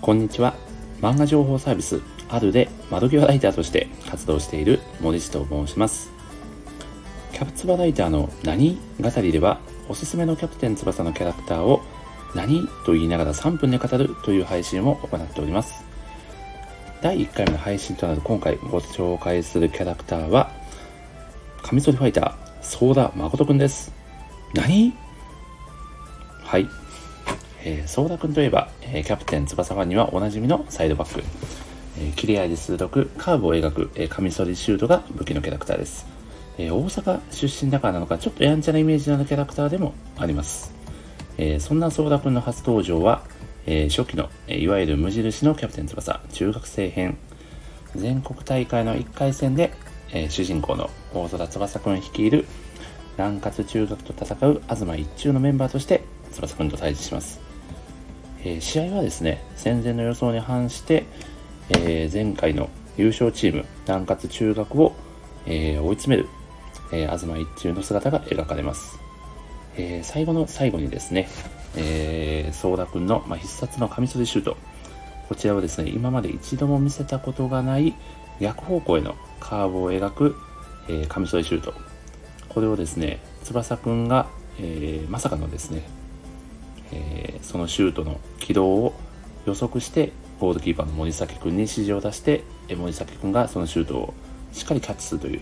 こんにちは。漫画情報サービスあるで窓際ライターとして活動している森地と申します。キャプツバライターの何語りではおすすめのキャプテン翼のキャラクターを何と言いながら3分で語るという配信を行っております。第1回目の配信となる今回ご紹介するキャラクターはカミソリファイターソーダ誠くんです。何？はい、えー、ソーダくんといえば、えー、キャプテン翼ファンにはおなじみのサイドバック、えー、切れ合いで鋭くカーブを描く、え、カミソリシュートが武器のキャラクターです、えー、大阪出身だからなのかちょっとやんちゃなイメージのあるキャラクターでもあります。えー、そんなソーダくんの初登場は、えー、初期の、え、いわゆる無印のキャプテン翼中学生編。全国大会の1回戦で、えー、主人公の大空翼くん率いる南葛中学と戦う東一中のメンバーとして翼くんと対峙します、えー、試合はですね戦前の予想に反して、えー、前回の優勝チーム南葛中学を、えー、追い詰める、え、東一中の姿が描かれますえ、最後の最後にですね、えー、ソーダくんの、まあ、必殺のカミソリシュート。こちらはですね、今まで一度も見せたことがない逆方向へのカーブを描く、えー、カミソリシュート。これをですね、翼くんが、えー、まさかのですね、えー、そのシュートの軌道を予測して、ゴールキーパーの森崎くんに指示を出して、森崎くんがそのシュートをしっかりキャッチするという、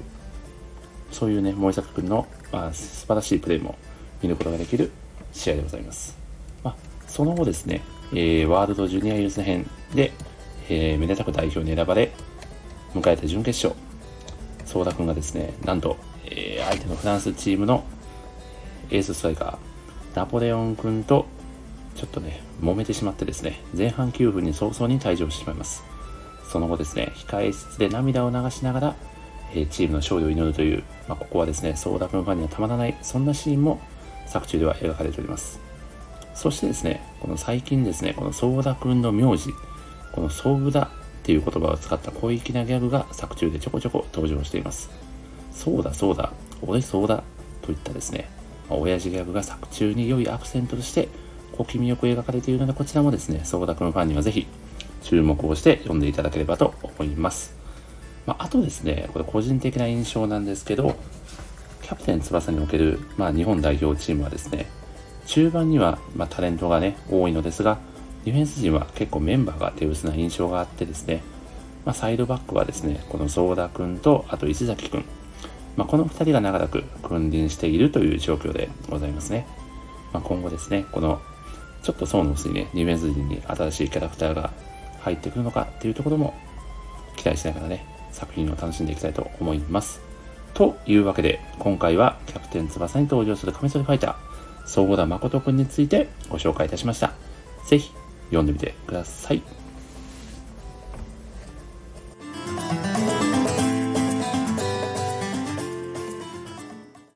そういうね、森崎くんの、まあ、素晴らしいプレーも見ることができる試合でございます。まあ、その後ですね、えー、ワールドジュニアユース編で、えー、めでたく代表に選ばれ、迎えた準決勝、早田君がですね、なんと、えー、相手のフランスチームのエースストライカー、ナポレオン君とちょっとね、揉めてしまってですね、前半9分に早々に退場してしまいます。その後ですね、控え室で涙を流しながら、えー、チームの勝利を祈るという、まあ、ここはですね、早田君ファンにはたまらない、そんなシーンも作中では描かれております。そしてですね、この最近ですね、このソーダくんの名字、このソーダっていう言葉を使った小粋なギャグが作中でちょこちょこ登場しています。そうだそうだ、俺そうだといったですね、まあ、親父ギャグが作中に良いアクセントとして小気味よく描かれているので、こちらもですね、ソーダくんファンにはぜひ注目をして読んでいただければと思います。まあ、あとですね、これ個人的な印象なんですけど、キャプテン翼における、まあ、日本代表チームはですね、中盤には、ま、タレントがね、多いのですが、ディフェンス陣は結構メンバーが手薄な印象があってですね、まあ、サイドバックはですね、このソーダ君と、あと石崎君、まあ、この2人が長らく君臨しているという状況でございますね。まあ、今後ですね、このちょっと層の薄いね、ディフェンス陣に新しいキャラクターが入ってくるのかっていうところも期待しながらね、作品を楽しんでいきたいと思います。というわけで、今回はキャプテン翼に登場するカミソリファイター、総合田誠くんについてご紹介いたしました。ぜひ読んでみてください。